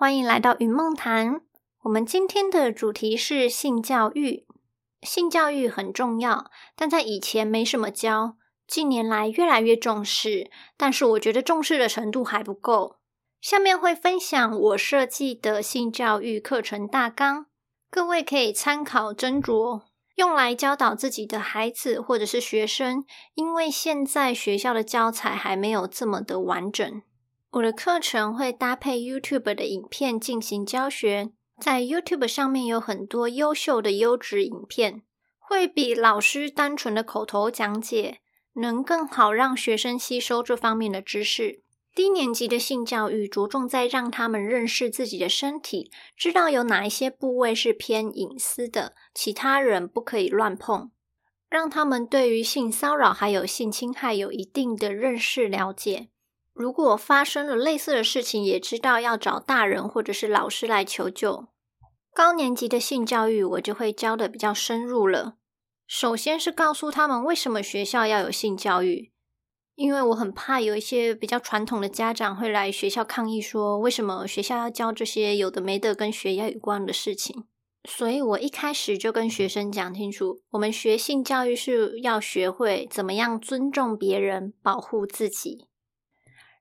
欢迎来到云梦谈。我们今天的主题是性教育。性教育很重要，但在以前没什么教，近年来越来越重视。但是我觉得重视的程度还不够。下面会分享我设计的性教育课程大纲，各位可以参考斟酌。用来教导自己的孩子或者是学生，因为现在学校的教材还没有这么的完整。我的课程会搭配 YouTube 的影片进行教学，在 YouTube 上面有很多优秀的优质影片，会比老师单纯的口头讲解能更好让学生吸收这方面的知识。低年级的性教育着重在让他们认识自己的身体，知道有哪一些部位是偏隐私的，其他人不可以乱碰，让他们对于性骚扰还有性侵害有一定的认识了解。如果发生了类似的事情，也知道要找大人或者是老师来求救。高年级的性教育我就会教的比较深入了，首先是告诉他们为什么学校要有性教育。因为我很怕有一些比较传统的家长会来学校抗议，说为什么学校要教这些有的没的跟学业有关的事情，所以我一开始就跟学生讲清楚，我们学性教育是要学会怎么样尊重别人，保护自己。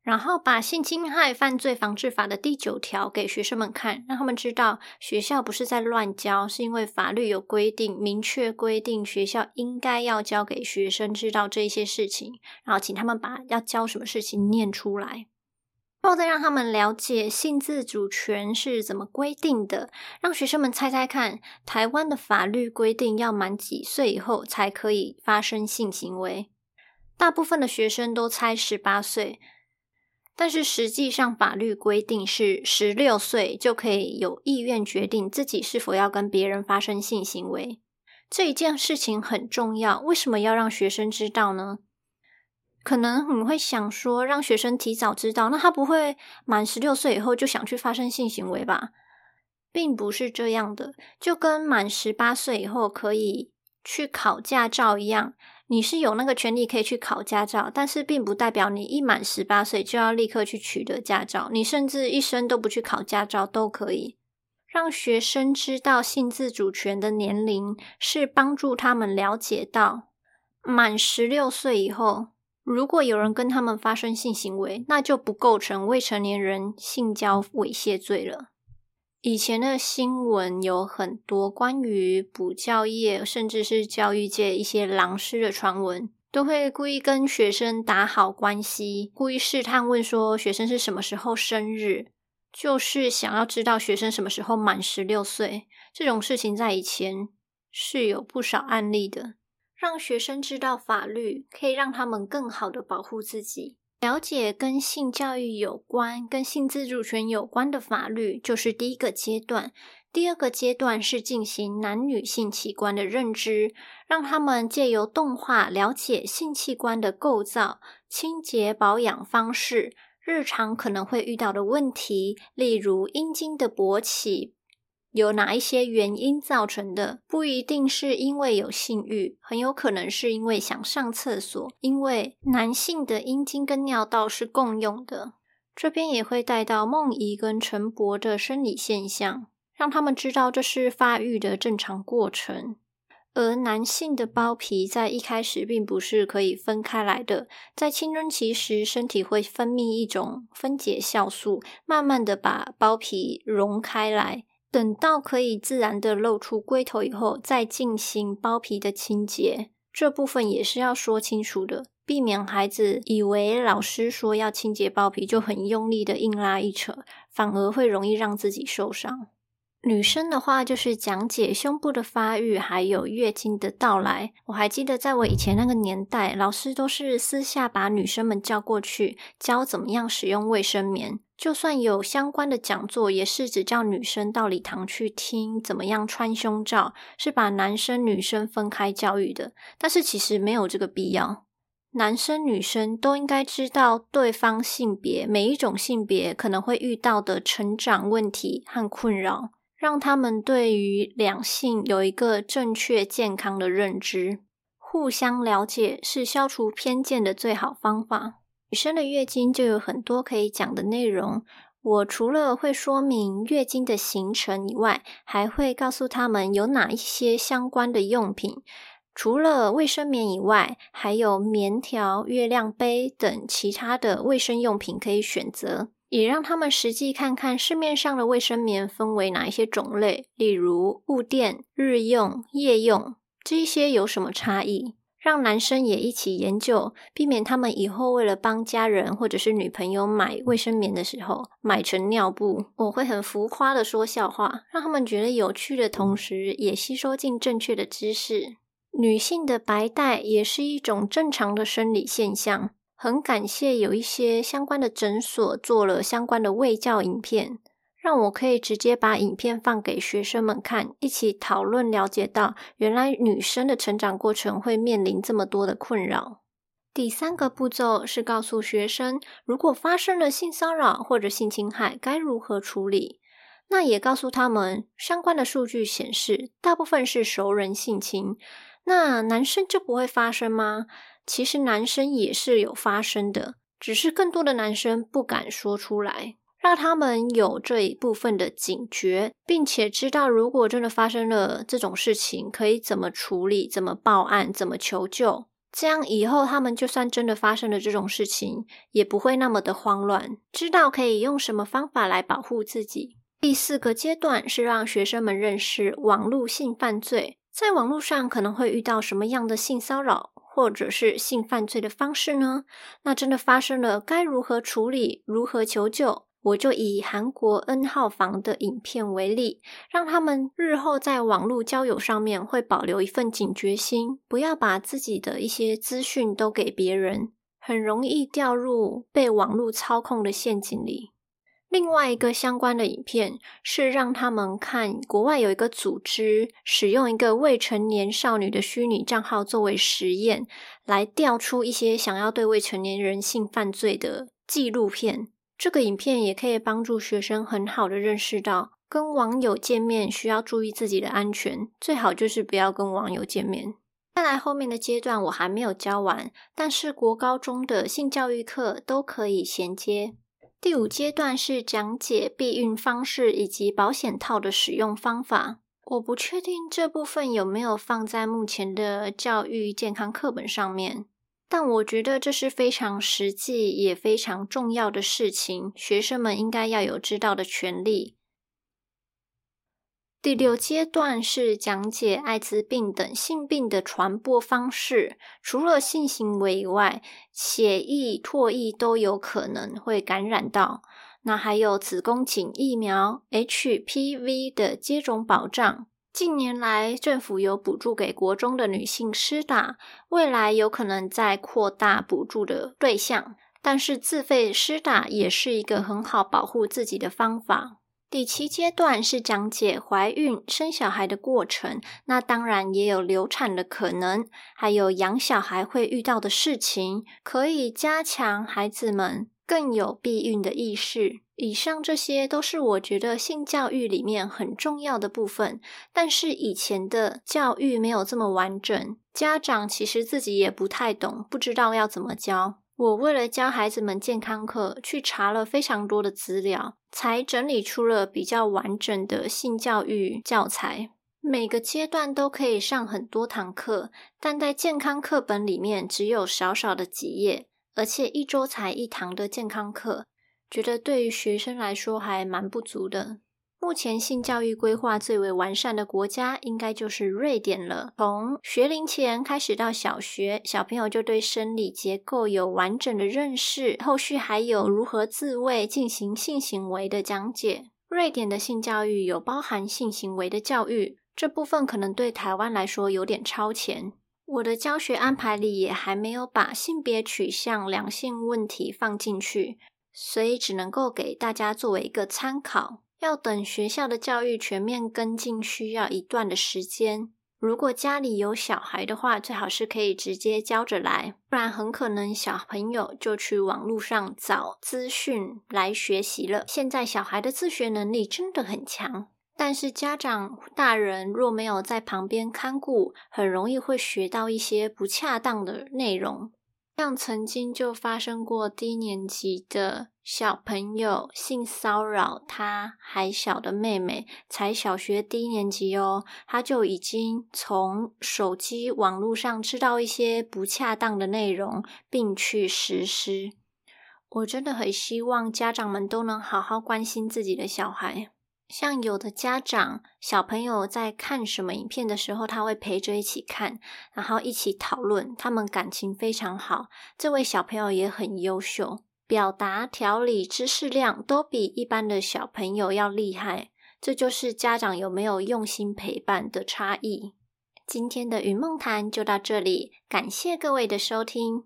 然后把性侵害犯罪防治法的第九条给学生们看，让他们知道学校不是在乱教，是因为法律有规定，明确规定学校应该要教给学生知道这些事情，然后请他们把要教什么事情念出来，然后再让他们了解性自主权是怎么规定的，让学生们猜猜看，台湾的法律规定要满几岁以后才可以发生性行为？大部分的学生都猜十八岁。但是实际上，法律规定是十六岁就可以有意愿决定自己是否要跟别人发生性行为。这一件事情很重要，为什么要让学生知道呢？可能你会想说，让学生提早知道，那他不会满十六岁以后就想去发生性行为吧？并不是这样的，就跟满十八岁以后可以去考驾照一样。你是有那个权利可以去考驾照，但是并不代表你一满十八岁就要立刻去取得驾照。你甚至一生都不去考驾照都可以。让学生知道性自主权的年龄，是帮助他们了解到满十六岁以后，如果有人跟他们发生性行为，那就不构成未成年人性交猥亵罪了。以前的新闻有很多关于补教业，甚至是教育界一些狼师的传闻，都会故意跟学生打好关系，故意试探问说学生是什么时候生日，就是想要知道学生什么时候满十六岁。这种事情在以前是有不少案例的，让学生知道法律，可以让他们更好的保护自己。了解跟性教育有关、跟性自主权有关的法律，就是第一个阶段。第二个阶段是进行男女性器官的认知，让他们借由动画了解性器官的构造、清洁保养方式、日常可能会遇到的问题，例如阴茎的勃起。有哪一些原因造成的？不一定是因为有性欲，很有可能是因为想上厕所。因为男性的阴茎跟尿道是共用的。这边也会带到梦遗跟晨勃的生理现象，让他们知道这是发育的正常过程。而男性的包皮在一开始并不是可以分开来的，在青春期时，身体会分泌一种分解酵素，慢慢的把包皮溶开来。等到可以自然的露出龟头以后，再进行包皮的清洁，这部分也是要说清楚的，避免孩子以为老师说要清洁包皮就很用力的硬拉一扯，反而会容易让自己受伤。女生的话就是讲解胸部的发育，还有月经的到来。我还记得在我以前那个年代，老师都是私下把女生们叫过去，教怎么样使用卫生棉。就算有相关的讲座，也是只叫女生到礼堂去听怎么样穿胸罩，是把男生女生分开教育的。但是其实没有这个必要，男生女生都应该知道对方性别每一种性别可能会遇到的成长问题和困扰，让他们对于两性有一个正确健康的认知，互相了解是消除偏见的最好方法。女生的月经就有很多可以讲的内容，我除了会说明月经的形成以外，还会告诉他们有哪一些相关的用品。除了卫生棉以外，还有棉条、月亮杯等其他的卫生用品可以选择，也让他们实际看看市面上的卫生棉分为哪一些种类，例如物垫、日用、夜用，这些有什么差异？让男生也一起研究，避免他们以后为了帮家人或者是女朋友买卫生棉的时候买成尿布。我会很浮夸的说笑话，让他们觉得有趣的同时，也吸收进正确的知识。女性的白带也是一种正常的生理现象。很感谢有一些相关的诊所做了相关的卫教影片，让我可以直接把影片放给学生们看，一起讨论，了解到原来女生的成长过程会面临这么多的困扰。第三个步骤是告诉学生，如果发生了性骚扰或者性侵害，该如何处理。那也告诉他们，相关的数据显示，大部分是熟人性侵。那男生就不会发生吗？其实男生也是有发生的，只是更多的男生不敢说出来，让他们有这一部分的警觉，并且知道如果真的发生了这种事情，可以怎么处理、怎么报案、怎么求救。这样以后他们就算真的发生了这种事情，也不会那么的慌乱，知道可以用什么方法来保护自己。第四个阶段是让学生们认识网络性犯罪。在网络上可能会遇到什么样的性骚扰或者是性犯罪的方式呢？那真的发生了，该如何处理？如何求救？我就以韩国 N 号房的影片为例，让他们日后在网络交友上面会保留一份警觉心，不要把自己的一些资讯都给别人，很容易掉入被网络操控的陷阱里。另外一个相关的影片是让他们看国外有一个组织使用一个未成年少女的虚拟账号作为实验，来调出一些想要对未成年人性犯罪的纪录片。这个影片也可以帮助学生很好的认识到，跟网友见面需要注意自己的安全，最好就是不要跟网友见面。看来后面的阶段我还没有教完，但是国高中的性教育课都可以衔接。第五阶段是讲解避孕方式以及保险套的使用方法。我不确定这部分有没有放在目前的教育健康课本上面，但我觉得这是非常实际也非常重要的事情，学生们应该要有知道的权利。第六阶段是讲解艾滋病等性病的传播方式。除了性行为以外，血液、唾液都有可能会感染到。那还有子宫颈疫苗 HPV 的接种保障。近年来，政府有补助给国中的女性施打，未来有可能再扩大补助的对象。但是自费施打也是一个很好保护自己的方法。第七阶段是讲解怀孕、生小孩的过程，那当然也有流产的可能，还有养小孩会遇到的事情，可以加强孩子们更有避孕的意识。以上这些都是我觉得性教育里面很重要的部分，但是以前的教育没有这么完整，家长其实自己也不太懂，不知道要怎么教。我为了教孩子们健康课，去查了非常多的资料，才整理出了比较完整的性教育教材。每个阶段都可以上很多堂课，但在健康课本里面只有少少的几页，而且一周才一堂的健康课，觉得对于学生来说还蛮不足的。目前性教育规划最为完善的国家，应该就是瑞典了。从学龄前开始到小学，小朋友就对生理结构有完整的认识，后续还有如何自慰、进行性行为的讲解。瑞典的性教育有包含性行为的教育，这部分可能对台湾来说有点超前。我的教学安排里也还没有把性别取向、两性问题放进去，所以只能够给大家作为一个参考。要等学校的教育全面跟进，需要一段的时间。如果家里有小孩的话，最好是可以直接教着来，不然很可能小朋友就去网络上找资讯来学习了。现在小孩的自学能力真的很强，但是家长大人若没有在旁边看顾，很容易会学到一些不恰当的内容。像曾经就发生过低年级的小朋友性骚扰他还小的妹妹，才小学低年级哦，他就已经从手机网络上知道一些不恰当的内容，并去实施。我真的很希望家长们都能好好关心自己的小孩。像有的家长，小朋友在看什么影片的时候，他会陪着一起看，然后一起讨论，他们感情非常好。这位小朋友也很优秀，表达、条理、知识量都比一般的小朋友要厉害。这就是家长有没有用心陪伴的差异。今天的云梦谈就到这里，感谢各位的收听。